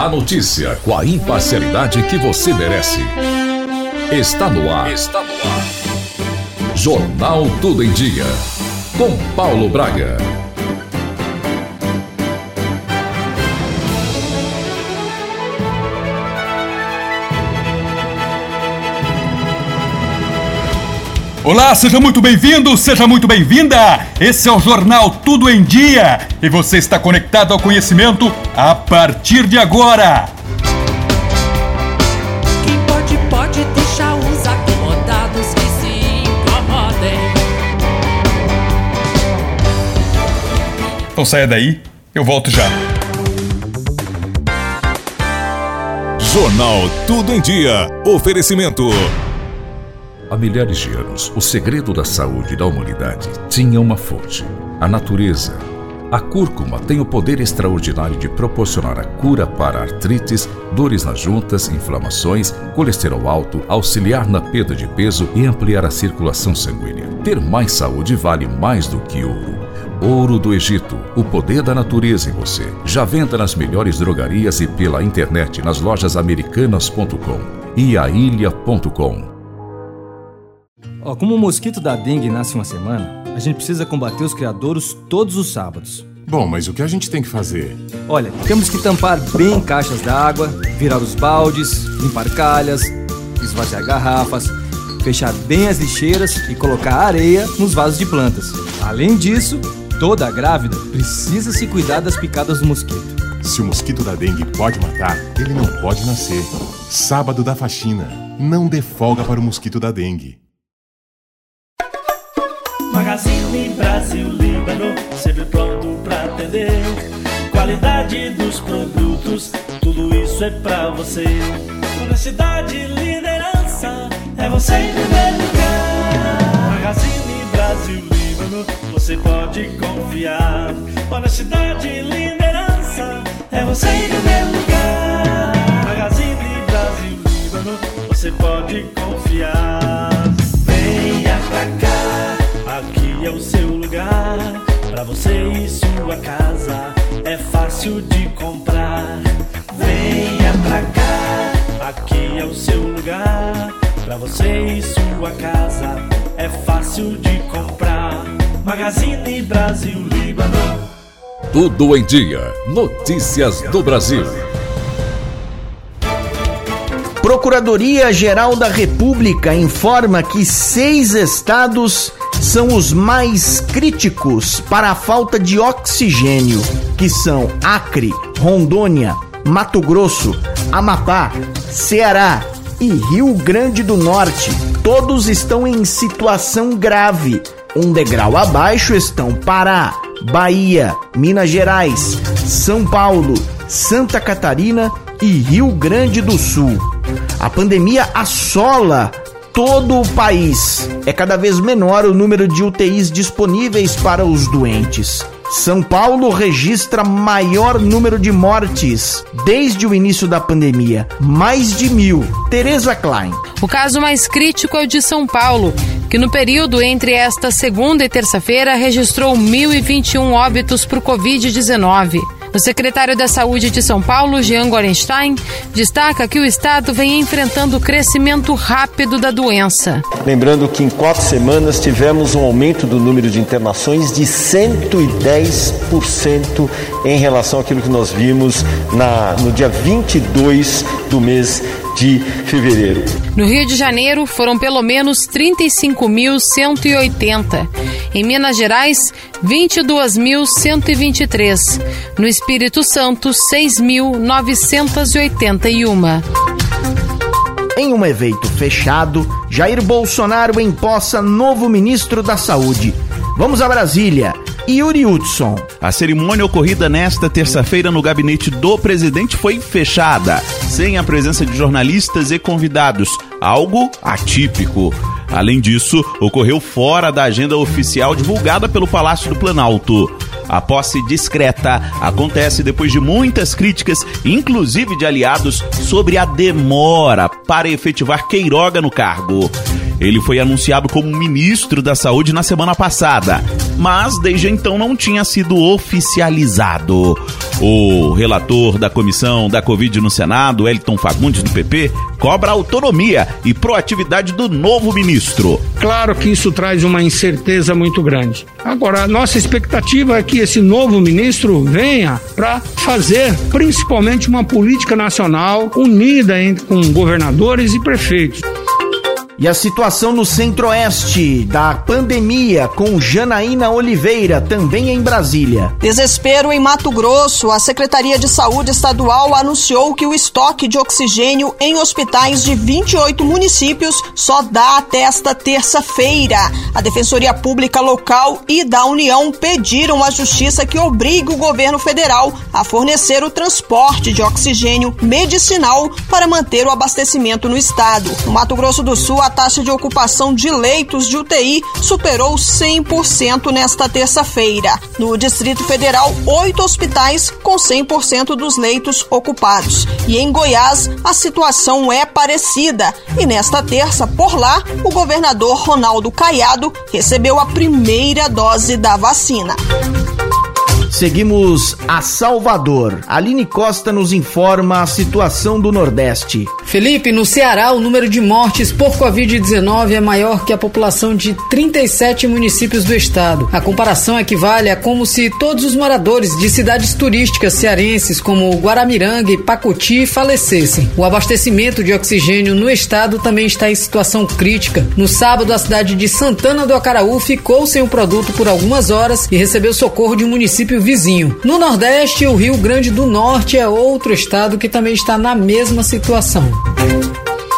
A notícia com a imparcialidade que você merece. Está no ar. Está no ar. Jornal Tudo em Dia. Com Paulo Braga. Olá, seja muito bem-vindo, seja muito bem-vinda. Esse é o Jornal Tudo em Dia e você está conectado ao conhecimento a partir de agora. Quem pode, pode deixar os acomodados que se incomodem. Então saia daí, eu volto já. Jornal Tudo em Dia. Oferecimento. Há milhares de anos, o segredo da saúde da humanidade tinha uma fonte: a natureza. A cúrcuma tem o poder extraordinário de proporcionar a cura para artrites, dores nas juntas, inflamações, colesterol alto, auxiliar na perda de peso e ampliar a circulação sanguínea. Ter mais saúde vale mais do que ouro. Ouro do Egito, o poder da natureza em você. Já venda nas melhores drogarias e pela internet nas lojas americanas.com e ailha.com. Ó, como o mosquito da dengue nasce uma semana, a gente precisa combater os criadouros todos os sábados. Bom, mas o que a gente tem que fazer? Olha, temos que tampar bem caixas d'água, virar os baldes, limpar calhas, esvaziar garrafas, fechar bem as lixeiras e colocar areia nos vasos de plantas. Além disso, toda grávida precisa se cuidar das picadas do mosquito. Se o mosquito da dengue pode matar, ele não pode nascer. Sábado da faxina. Não dê folga para o mosquito da dengue. Magazine Brasil Líbano, sempre pronto pra atender. Qualidade dos produtos, tudo isso é pra você. Honestidade e liderança, é você em primeiro lugar. Magazine Brasil Líbano, você pode confiar. Honestidade e liderança, é você em primeiro lugar. Magazine Brasil Líbano, você pode confiar. Venha pra cá. Aqui é o seu lugar, pra você e sua casa. É fácil de comprar. Venha pra cá. Aqui é o seu lugar, pra você e sua casa. É fácil de comprar. Magazine Brasil Líbano. Tudo em Dia. Notícias do Brasil. Procuradoria-Geral da República informa que seis estados são os mais críticos para a falta de oxigênio, que são Acre, Rondônia, Mato Grosso, Amapá, Ceará e Rio Grande do Norte. Todos estão em situação grave. Um degrau abaixo estão Pará, Bahia, Minas Gerais, São Paulo, Santa Catarina e Rio Grande do Sul. A pandemia assola todo o país. É cada vez menor o número de UTIs disponíveis para os doentes. São Paulo registra maior número de mortes desde o início da pandemia, mais de mil. Tereza Klein. O caso mais crítico é o de São Paulo, que no período entre esta segunda e terça-feira registrou 1.021 óbitos por Covid-19. O secretário da Saúde de São Paulo, Jean Gorenstein, destaca que o estado vem enfrentando o crescimento rápido da doença. Lembrando que em quatro semanas tivemos um aumento do número de internações de 110% em relação àquilo que nós vimos na, no dia 22 do mês de fevereiro. No Rio de Janeiro, foram pelo menos 35.180. Em Minas Gerais, 22.123. No Espírito Santo, 6.981. Em um evento fechado, Jair Bolsonaro empossa novo ministro da Saúde. Vamos a Brasília. Yuri Hudson. A cerimônia ocorrida nesta terça-feira no gabinete do presidente foi fechada, sem a presença de jornalistas e convidados, algo atípico. Além disso, ocorreu fora da agenda oficial divulgada pelo Palácio do Planalto. A posse discreta acontece depois de muitas críticas, inclusive de aliados, sobre a demora para efetivar Queiroga no cargo. Ele foi anunciado como ministro da Saúde na semana passada, mas desde então não tinha sido oficializado. O relator da comissão da Covid no Senado, Elton Fagundes, do PP, cobra autonomia e proatividade do novo ministro. Claro que isso traz uma incerteza muito grande. Agora, a nossa expectativa é que esse novo ministro venha para fazer principalmente uma política nacional unida entre, com governadores e prefeitos. E a situação no centro-oeste da pandemia com Janaína Oliveira, também em Brasília. Desespero em Mato Grosso. A Secretaria de Saúde Estadual anunciou que o estoque de oxigênio em hospitais de 28 municípios só dá até esta terça-feira. A Defensoria Pública Local e da União pediram à Justiça que obrigue o governo federal a fornecer o transporte de oxigênio medicinal para manter o abastecimento no estado. No Mato Grosso do Sul, a a taxa de ocupação de leitos de UTI superou 100% nesta terça-feira. No Distrito Federal, oito hospitais com 100% dos leitos ocupados. E em Goiás, a situação é parecida. E nesta terça, por lá, o governador Ronaldo Caiado recebeu a primeira dose da vacina. Seguimos a Salvador. Aline Costa nos informa a situação do Nordeste. Felipe, no Ceará, o número de mortes por Covid-19 é maior que a população de 37 municípios do estado. A comparação equivale a como se todos os moradores de cidades turísticas cearenses como Guaramiranga e Pacuti falecessem. O abastecimento de oxigênio no estado também está em situação crítica. No sábado, a cidade de Santana do Acaraú ficou sem o produto por algumas horas e recebeu socorro de um município vizinho. No Nordeste, o Rio Grande do Norte é outro estado que também está na mesma situação.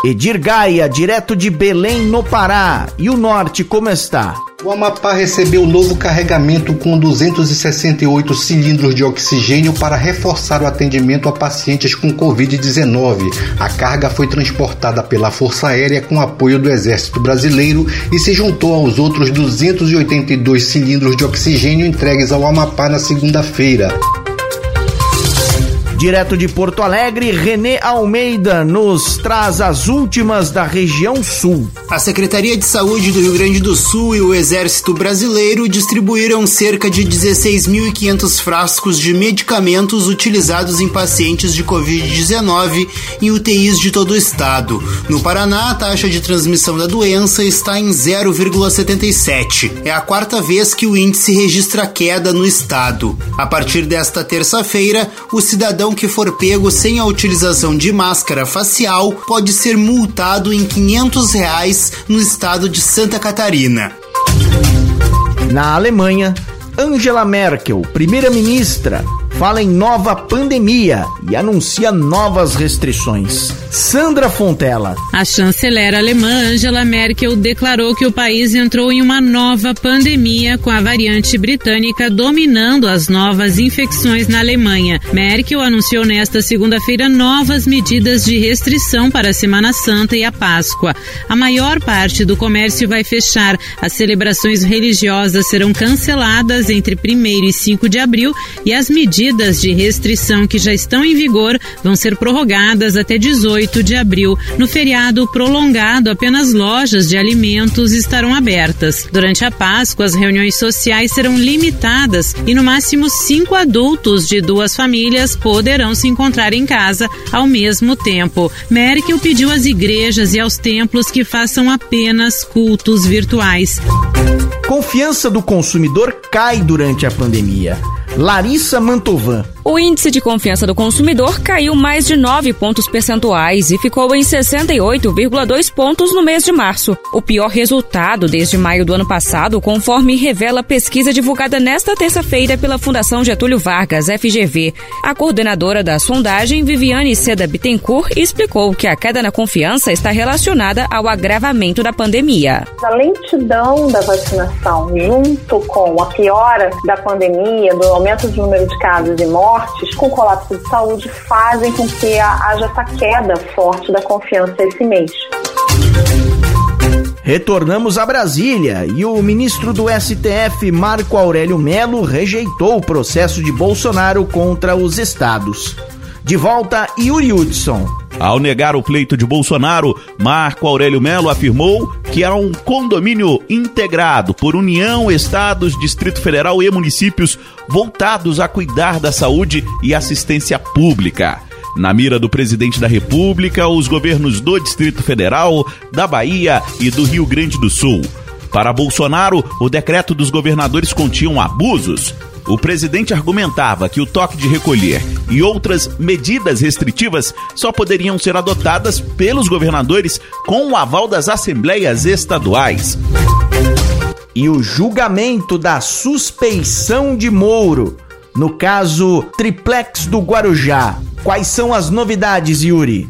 Edir Gaia, direto de Belém, no Pará. E o norte, como está? O Amapá recebeu novo carregamento com 268 cilindros de oxigênio para reforçar o atendimento a pacientes com Covid-19. A carga foi transportada pela Força Aérea com apoio do Exército Brasileiro e se juntou aos outros 282 cilindros de oxigênio entregues ao Amapá na segunda-feira. Direto de Porto Alegre, René Almeida nos traz as últimas da região sul. A Secretaria de Saúde do Rio Grande do Sul e o Exército Brasileiro distribuíram cerca de 16.500 frascos de medicamentos utilizados em pacientes de Covid-19 em UTIs de todo o estado. No Paraná, a taxa de transmissão da doença está em 0,77. É a quarta vez que o índice registra queda no estado. A partir desta terça-feira, o cidadão que for pego sem a utilização de máscara facial pode ser multado em 500 reais no estado de Santa Catarina. Na Alemanha, Angela Merkel, primeira-ministra, fala em nova pandemia e anuncia novas restrições. Sandra Fontela. A chanceler alemã Angela Merkel declarou que o país entrou em uma nova pandemia com a variante britânica dominando as novas infecções na Alemanha. Merkel anunciou nesta segunda-feira novas medidas de restrição para a Semana Santa e a Páscoa. A maior parte do comércio vai fechar. As celebrações religiosas serão canceladas entre 1 e 5 de abril e as medidas de restrição que já estão em vigor vão ser prorrogadas até 18 de abril. No feriado prolongado, apenas lojas de alimentos estarão abertas. Durante a Páscoa, as reuniões sociais serão limitadas e no máximo cinco adultos de duas famílias poderão se encontrar em casa ao mesmo tempo. Merkel pediu às igrejas e aos templos que façam apenas cultos virtuais. Confiança do consumidor cai durante a pandemia. Larissa Mantovan. O índice de confiança do consumidor caiu mais de 9 pontos percentuais e ficou em 68,2 pontos no mês de março. O pior resultado desde maio do ano passado, conforme revela a pesquisa divulgada nesta terça-feira pela Fundação Getúlio Vargas, FGV. A coordenadora da sondagem, Viviane Seda Bittencourt, explicou que a queda na confiança está relacionada ao agravamento da pandemia. A lentidão da vacinação, junto com a piora da pandemia, do aumento do número de casos e mortes, mortes com colapso de saúde fazem com que haja essa queda forte da confiança esse mês. Retornamos a Brasília e o ministro do STF, Marco Aurélio Melo, rejeitou o processo de Bolsonaro contra os estados. De volta, Yuri Hudson. Ao negar o pleito de Bolsonaro, Marco Aurélio Melo afirmou que era um condomínio integrado por União, Estados, Distrito Federal e municípios voltados a cuidar da saúde e assistência pública. Na mira do presidente da República, os governos do Distrito Federal, da Bahia e do Rio Grande do Sul. Para Bolsonaro, o decreto dos governadores continha abusos. O presidente argumentava que o toque de recolher e outras medidas restritivas só poderiam ser adotadas pelos governadores com o aval das assembleias estaduais. E o julgamento da suspeição de Moro, no caso Triplex do Guarujá. Quais são as novidades, Yuri?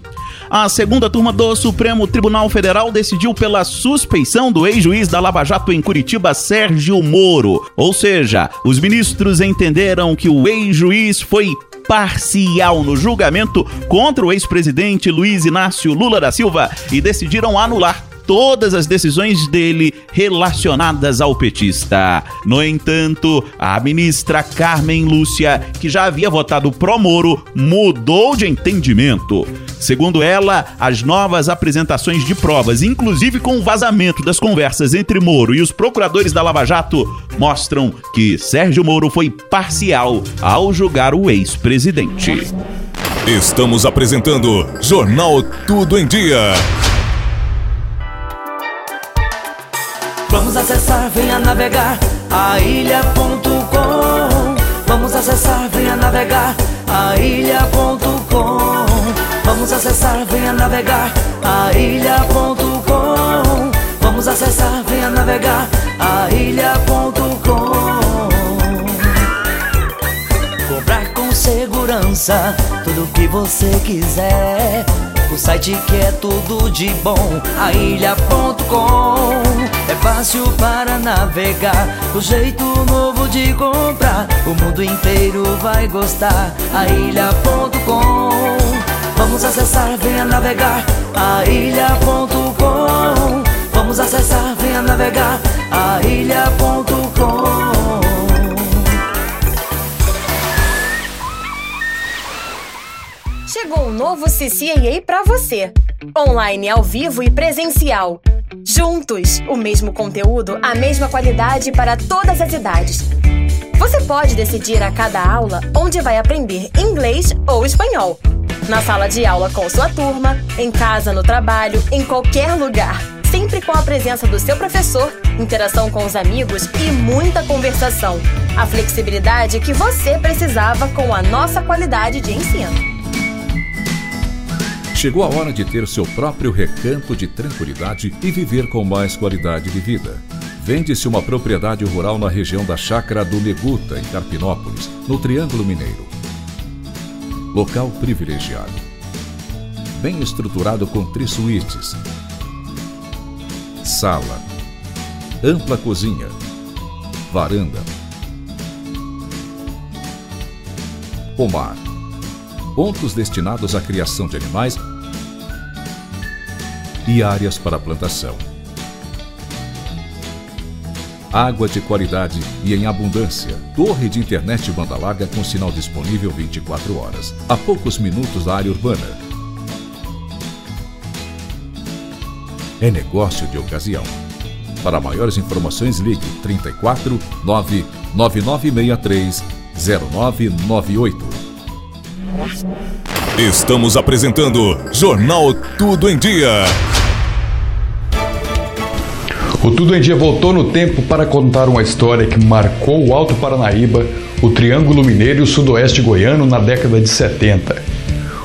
A segunda turma do Supremo Tribunal Federal decidiu pela suspeição do ex-juiz da Lava Jato em Curitiba, Sérgio Moro. Ou seja, os ministros entenderam que o ex-juiz foi parcial no julgamento contra o ex-presidente Luiz Inácio Lula da Silva e decidiram anular todas as decisões dele relacionadas ao petista. No entanto, a ministra Carmen Lúcia, que já havia votado pro Moro, mudou de entendimento. Segundo ela, as novas apresentações de provas, inclusive com o vazamento das conversas entre Moro e os procuradores da Lava Jato, mostram que Sérgio Moro foi parcial ao julgar o ex-presidente. Estamos apresentando Jornal Tudo em Dia. Vamos acessar, venha navegar a ilha.com. Vamos acessar, venha navegar a ilha.com. Vamos acessar, venha navegar a ilha.com. Vamos acessar, venha navegar a ilha.com. Comprar com segurança tudo que você quiser. O site que é tudo de bom, a ilha.com. É fácil para navegar, o jeito novo de comprar. O mundo inteiro vai gostar, a ilha.com. Vamos acessar, venha navegar, a ilha.com. Vamos acessar, venha navegar, a ilha.com. Chegou o novo CCAA para você. Online, ao vivo e presencial. Juntos, o mesmo conteúdo, a mesma qualidade para todas as idades. Você pode decidir a cada aula onde vai aprender inglês ou espanhol. Na sala de aula com sua turma, em casa, no trabalho, em qualquer lugar. Sempre com a presença do seu professor, interação com os amigos e muita conversação. A flexibilidade que você precisava com a nossa qualidade de ensino. Chegou a hora de ter seu próprio recanto de tranquilidade e viver com mais qualidade de vida. Vende-se uma propriedade rural na região da Chácara do Neguta, em Carpinópolis, no Triângulo Mineiro. Local privilegiado. Bem estruturado com três suítes. Sala. Ampla cozinha. Varanda. Pomar. Pontos destinados à criação de animais e áreas para plantação. Água de qualidade e em abundância. Torre de internet banda larga com sinal disponível 24 horas. A poucos minutos da área urbana. É negócio de ocasião. Para maiores informações, ligue 34 99963 0998. Estamos apresentando Jornal Tudo em Dia. O Tudo em Dia voltou no tempo para contar uma história que marcou o Alto Paranaíba, o Triângulo Mineiro e o Sudoeste Goiano na década de 70.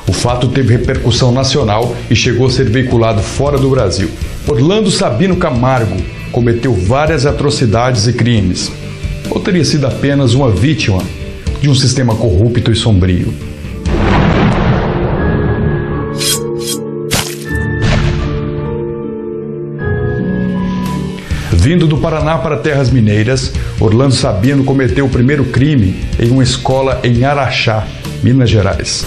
O fato teve repercussão nacional e chegou a ser veiculado fora do Brasil. Orlando Sabino Camargo cometeu várias atrocidades e crimes. Ou teria sido apenas uma vítima de um sistema corrupto e sombrio? Vindo do Paraná para terras mineiras, Orlando Sabino cometeu o primeiro crime em uma escola em Araxá, Minas Gerais.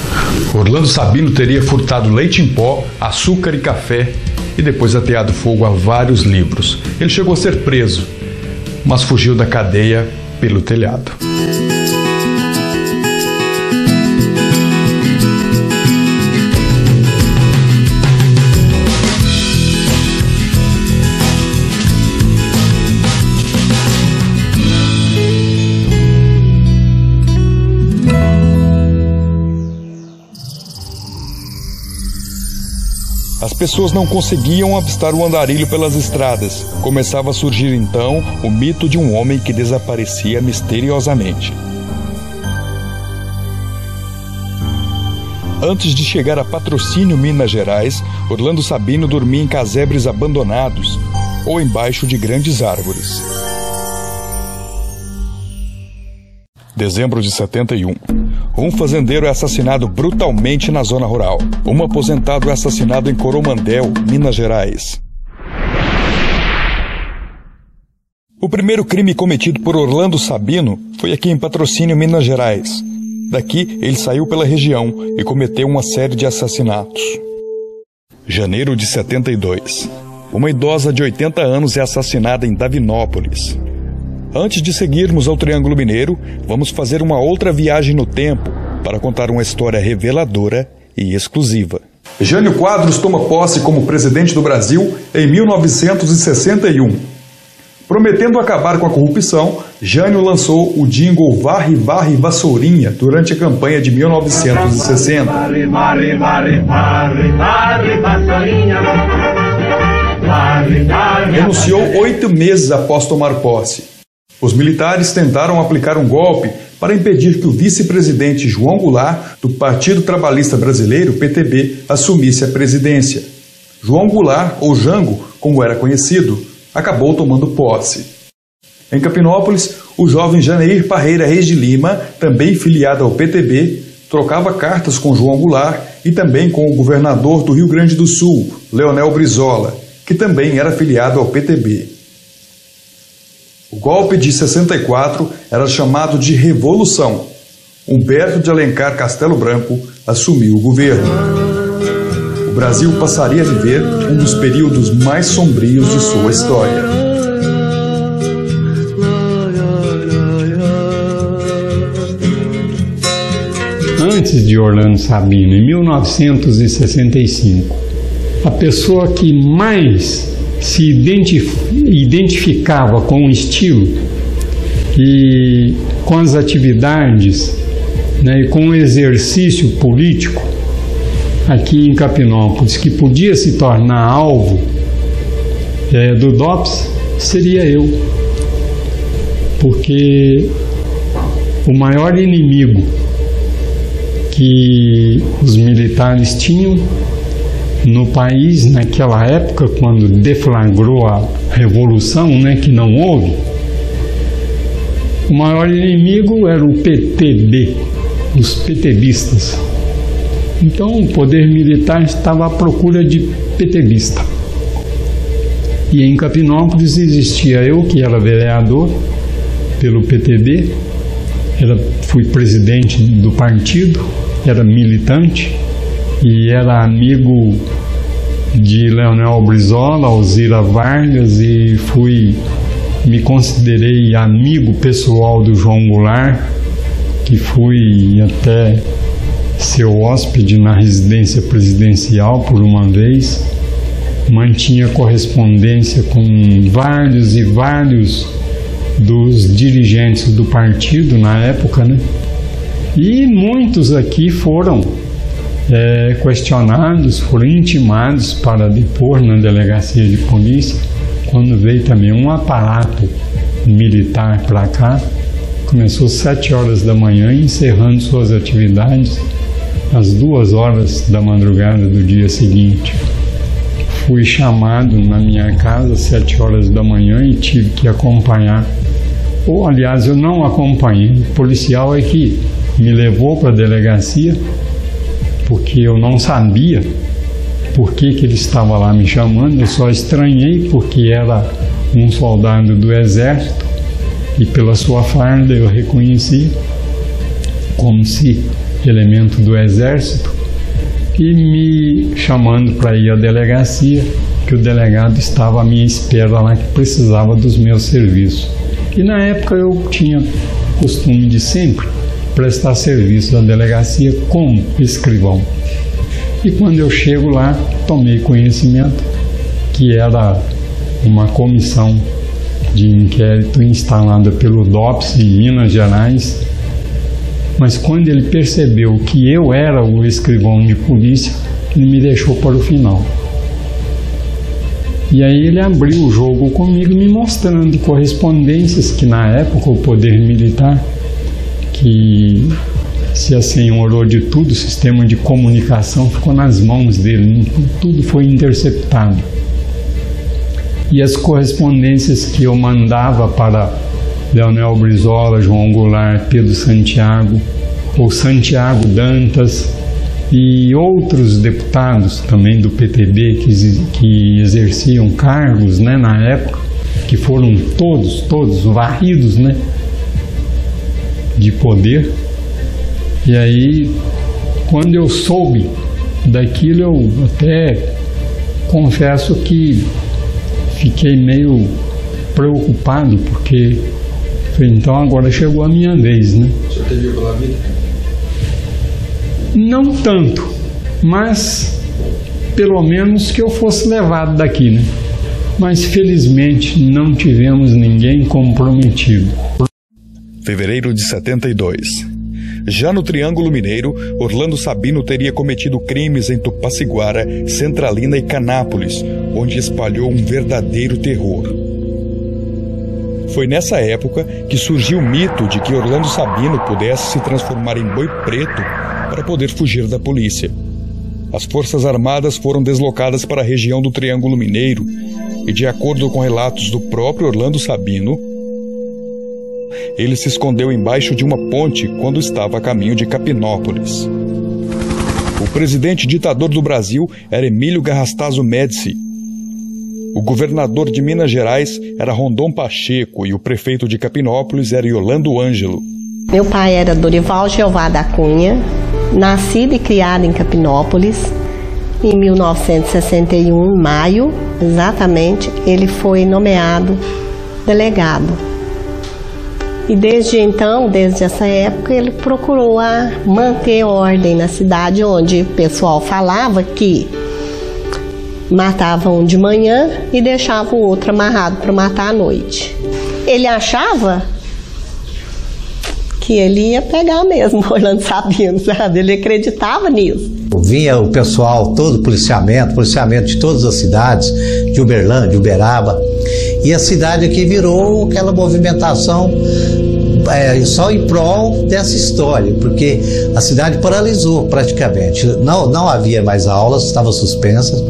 Orlando Sabino teria furtado leite em pó, açúcar e café e depois ateado fogo a vários livros. Ele chegou a ser preso, mas fugiu da cadeia pelo telhado. Pessoas não conseguiam avistar o andarilho pelas estradas. Começava a surgir então o mito de um homem que desaparecia misteriosamente. Antes de chegar a Patrocínio, Minas Gerais, Orlando Sabino dormia em casebres abandonados ou embaixo de grandes árvores. Dezembro de 71. Um fazendeiro é assassinado brutalmente na zona rural. Um aposentado é assassinado em Coromandel, Minas Gerais. O primeiro crime cometido por Orlando Sabino foi aqui em Patrocínio, Minas Gerais. Daqui, ele saiu pela região e cometeu uma série de assassinatos. Janeiro de 72. Uma idosa de 80 anos é assassinada em Davinópolis. Antes de seguirmos ao Triângulo Mineiro, vamos fazer uma outra viagem no tempo para contar uma história reveladora e exclusiva. Jânio Quadros toma posse como presidente do Brasil em 1961. Prometendo acabar com a corrupção, Jânio lançou o jingle Varre, Varre, Vassourinha durante a campanha de 1960. Varre, varre, varre, varre, varre, vassourinha. Renunciou oito meses após tomar posse. Os militares tentaram aplicar um golpe para impedir que o vice-presidente João Goulart, do Partido Trabalhista Brasileiro, PTB, assumisse a presidência. João Goulart, ou Jango, como era conhecido, acabou tomando posse. Em Capinópolis, o jovem Janeir Parreira Reis de Lima, também filiado ao PTB, trocava cartas com João Goulart e também com o governador do Rio Grande do Sul, Leonel Brizola, que também era filiado ao PTB. O golpe de 64 era chamado de Revolução. Humberto de Alencar Castelo Branco assumiu o governo o Brasil passaria a viver um dos períodos mais sombrios de sua história. Antes de Orlando Sabino, em 1965, a pessoa que mais se identificava com o estilo e com as atividades né, e com o exercício político aqui em Capinópolis que podia se tornar alvo é, do DOPS seria eu. Porque o maior inimigo que os militares tinham no país naquela época, quando deflagrou a revolução, né, que não houve, o maior inimigo era o PTB, os PTBistas. Então o poder militar estava à procura de PTBista. E em Capinópolis existia eu, que era vereador pelo PTB, era, fui presidente do partido, era militante e era amigo de Leonel Brizola, Alzira Vargas e fui me considerei amigo pessoal do João Goulart, que fui até seu hóspede na residência presidencial por uma vez, mantinha correspondência com vários e vários dos dirigentes do partido na época, né? E muitos aqui foram é, questionados, foram intimados para depor na delegacia de polícia, quando veio também um aparato militar para cá. Começou às sete horas da manhã, encerrando suas atividades às duas horas da madrugada do dia seguinte. Fui chamado na minha casa às sete horas da manhã e tive que acompanhar. Ou, aliás, eu não acompanhei. O policial é que me levou para a delegacia porque eu não sabia por que, que ele estava lá me chamando. Eu só estranhei porque era um soldado do exército e pela sua farda eu reconheci como se elemento do exército, e me chamando para ir à delegacia, que o delegado estava à minha espera lá, que precisava dos meus serviços. E na época eu tinha costume de sempre prestar serviço à delegacia como escrivão. E quando eu chego lá, tomei conhecimento que era uma comissão de inquérito instalada pelo DOPS em Minas Gerais mas quando ele percebeu que eu era o escrivão de polícia, ele me deixou para o final. E aí ele abriu o jogo comigo, me mostrando correspondências que na época o poder militar, que se assenhorou de tudo, o sistema de comunicação ficou nas mãos dele, tudo foi interceptado. E as correspondências que eu mandava para Leonel Brizola, João Goulart, Pedro Santiago, ou Santiago Dantas, e outros deputados também do PTB que, que exerciam cargos né, na época, que foram todos, todos varridos né, de poder. E aí, quando eu soube daquilo, eu até confesso que fiquei meio preocupado, porque então agora chegou a minha vez, né? Senhor teve pela vida? Não tanto, mas pelo menos que eu fosse levado daqui, né? Mas felizmente não tivemos ninguém comprometido. Fevereiro de 72. Já no Triângulo Mineiro, Orlando Sabino teria cometido crimes em Tupaciguara, Centralina e Canápolis, onde espalhou um verdadeiro terror. Foi nessa época que surgiu o mito de que Orlando Sabino pudesse se transformar em boi preto para poder fugir da polícia. As Forças Armadas foram deslocadas para a região do Triângulo Mineiro e, de acordo com relatos do próprio Orlando Sabino, ele se escondeu embaixo de uma ponte quando estava a caminho de Capinópolis. O presidente ditador do Brasil era Emílio Garrastazu Médici. O governador de Minas Gerais era Rondon Pacheco e o prefeito de Capinópolis era Yolando Ângelo. Meu pai era Dorival Jeová da Cunha, nascido e criado em Capinópolis. Em 1961, em maio, exatamente, ele foi nomeado delegado. E desde então, desde essa época, ele procurou a manter ordem na cidade, onde o pessoal falava que matavam um de manhã e deixava o outro amarrado para matar à noite. Ele achava que ele ia pegar mesmo Orlando Sabino, sabe? Ele acreditava nisso. Vinha o pessoal, todo o policiamento, policiamento de todas as cidades, de Uberlândia, Uberaba, e a cidade aqui virou aquela movimentação é, só em prol dessa história, porque a cidade paralisou praticamente. Não, não havia mais aulas, estavam suspensas.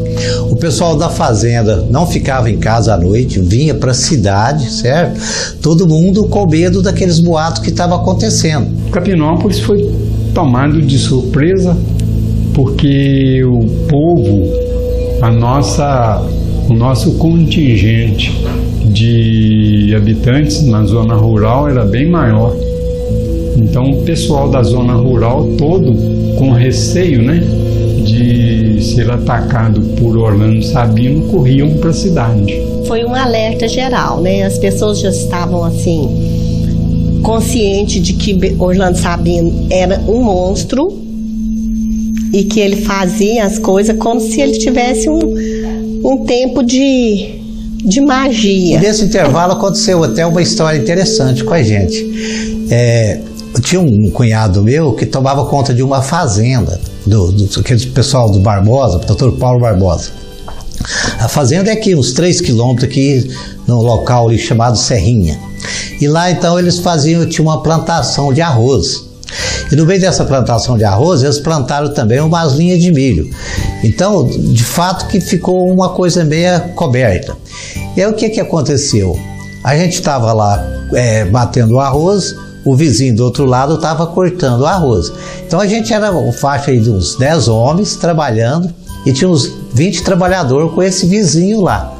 O pessoal da fazenda não ficava em casa à noite, vinha para a cidade, certo? Todo mundo com medo daqueles boatos que estavam acontecendo. Capinópolis foi tomado de surpresa porque o povo, a nossa, o nosso contingente de habitantes na zona rural era bem maior. Então o pessoal da zona rural todo com receio, né, de ser atacado por Orlando Sabino, corriam para a cidade. Foi um alerta geral, né? As pessoas já estavam assim conscientes de que Orlando Sabino era um monstro e que ele fazia as coisas como se ele tivesse um, um tempo de de magia. Nesse intervalo aconteceu até uma história interessante com a gente. É, tinha um cunhado meu que tomava conta de uma fazenda, do, do aquele pessoal do Barbosa, doutor Paulo Barbosa. A fazenda é aqui, uns 3 quilômetros aqui, no local ali chamado Serrinha. E lá então eles faziam, tinha uma plantação de arroz. E no meio dessa plantação de arroz, eles plantaram também umas linhas de milho. Então, de fato que ficou uma coisa meia coberta. E aí o que, que aconteceu? A gente estava lá é, batendo o arroz, o vizinho do outro lado estava cortando o arroz. Então a gente era uma faixa de uns 10 homens trabalhando e tinha uns 20 trabalhadores com esse vizinho lá.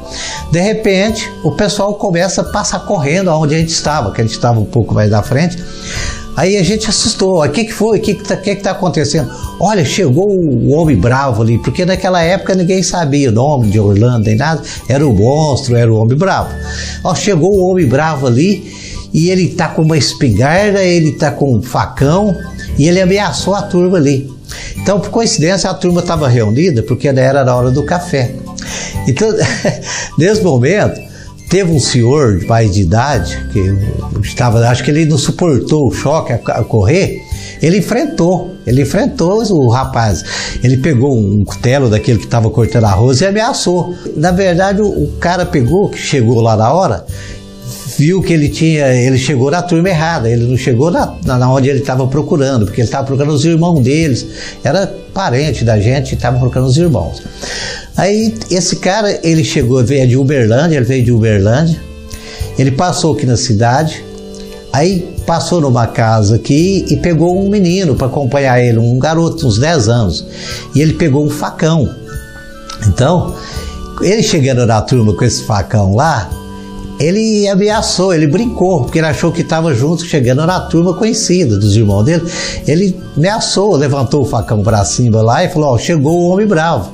De repente, o pessoal começa a passar correndo aonde a gente estava, que a gente estava um pouco mais da frente. Aí a gente assustou. O que, que foi? O que, que, tá, que, que tá acontecendo? Olha, chegou o homem bravo ali, porque naquela época ninguém sabia o nome de Orlando nem nada. Era o monstro, era o homem bravo. Ó, chegou o homem bravo ali e ele tá com uma espingarda, ele tá com um facão e ele ameaçou a turma ali. Então, por coincidência, a turma estava reunida porque era a hora do café. Então, nesse momento, Teve um senhor mais de idade que estava, acho que ele não suportou o choque a, correr, Ele enfrentou, ele enfrentou o rapaz. Ele pegou um cutelo daquele que estava cortando arroz e ameaçou. Na verdade, o cara pegou, que chegou lá na hora, viu que ele tinha, ele chegou na turma errada, ele não chegou na, na onde ele estava procurando, porque ele estava procurando os irmãos deles, era parente da gente, estava procurando os irmãos. Aí esse cara, ele chegou, veio de Uberlândia, ele veio de Uberlândia, ele passou aqui na cidade, aí passou numa casa aqui e pegou um menino para acompanhar ele, um garoto, uns 10 anos, e ele pegou um facão. Então, ele chegando na turma com esse facão lá, ele ameaçou, ele brincou, porque ele achou que estava junto, chegando na turma conhecida dos irmãos dele. Ele ameaçou, levantou o facão para cima lá e falou: Ó, chegou o homem bravo.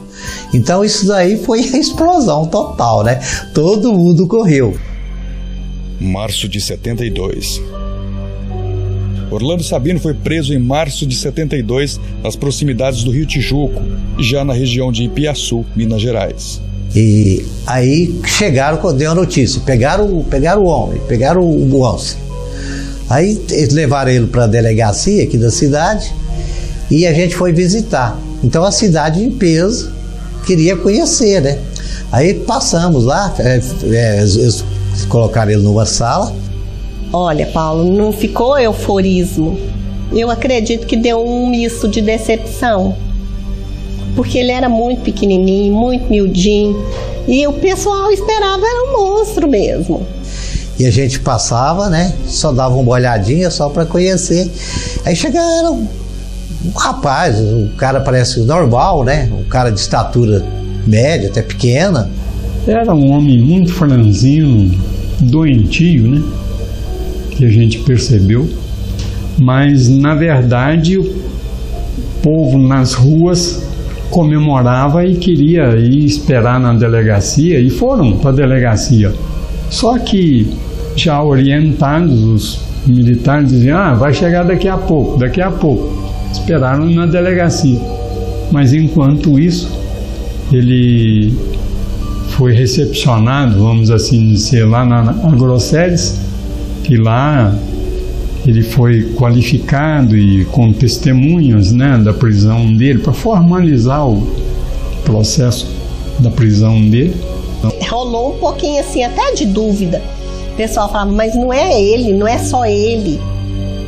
Então isso daí foi a explosão total, né? Todo mundo correu. Março de 72. Orlando Sabino foi preso em março de 72 nas proximidades do Rio Tijuco, já na região de Ipiaçu, Minas Gerais. E aí chegaram quando deu a notícia, pegaram, pegaram o homem, pegaram o moço. Aí eles levaram ele para a delegacia aqui da cidade e a gente foi visitar. Então a cidade em peso queria conhecer, né? Aí passamos lá, é, é, eles colocaram ele numa sala. Olha, Paulo, não ficou euforismo. Eu acredito que deu um misto de decepção. Porque ele era muito pequenininho, muito miudinho. E o pessoal esperava era um monstro mesmo. E a gente passava, né? Só dava uma olhadinha só para conhecer. Aí chegaram um rapaz, o cara parece normal, né? Um cara de estatura média, até pequena. Era um homem muito franzino, doentio, né? Que a gente percebeu. Mas, na verdade, o povo nas ruas comemorava e queria ir esperar na delegacia e foram para a delegacia. Só que, já orientados, os militares diziam: ah, vai chegar daqui a pouco, daqui a pouco esperaram na delegacia. Mas enquanto isso, ele foi recepcionado, vamos assim dizer, lá na Agrosséries, que lá ele foi qualificado e com testemunhas né, da prisão dele para formalizar o processo da prisão dele. Rolou um pouquinho assim, até de dúvida. O pessoal falava, mas não é ele, não é só ele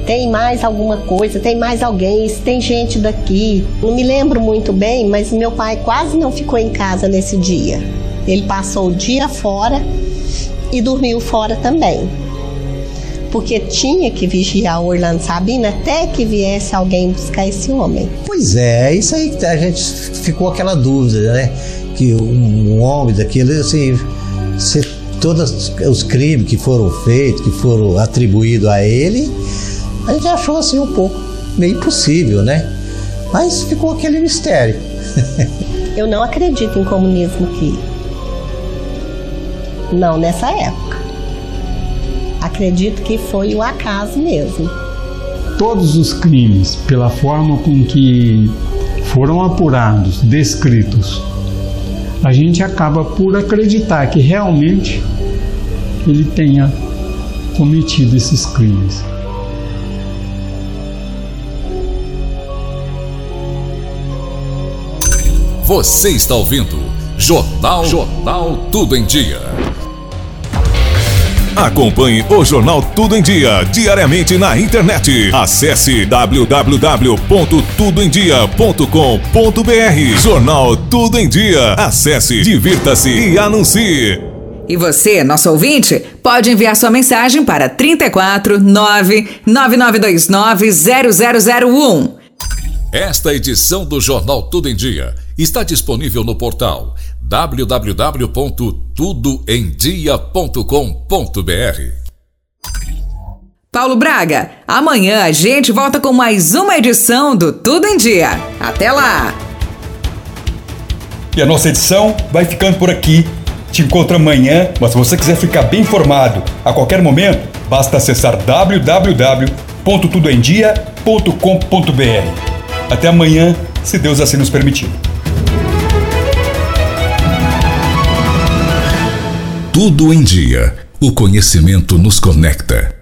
tem mais alguma coisa, tem mais alguém, tem gente daqui. Não me lembro muito bem, mas meu pai quase não ficou em casa nesse dia. Ele passou o dia fora e dormiu fora também. Porque tinha que vigiar o Orlando Sabino até que viesse alguém buscar esse homem. Pois é, é isso aí que a gente ficou aquela dúvida, né? Que um, homem daquele, assim, se todos os crimes que foram feitos, que foram atribuídos a ele, a gente achou assim um pouco meio impossível, né? Mas ficou aquele mistério. Eu não acredito em comunismo aqui. Não nessa época. Acredito que foi o acaso mesmo. Todos os crimes, pela forma com que foram apurados, descritos, a gente acaba por acreditar que realmente ele tenha cometido esses crimes. Você está ouvindo Jornal Jornal Tudo em Dia. Acompanhe o Jornal Tudo em Dia diariamente na internet. Acesse www.tudoemdia.com.br. Jornal Tudo em Dia. Acesse, divirta-se e anuncie. E você, nosso ouvinte, pode enviar sua mensagem para 34 99929 0001. Esta edição do Jornal Tudo em Dia está disponível no portal www.tudoemdia.com.br. Paulo Braga, amanhã a gente volta com mais uma edição do Tudo em Dia. Até lá! E a nossa edição vai ficando por aqui. Te encontro amanhã, mas se você quiser ficar bem informado a qualquer momento, basta acessar www.tudoemdia.com.br. Até amanhã, se Deus assim nos permitir. Tudo em dia. O conhecimento nos conecta.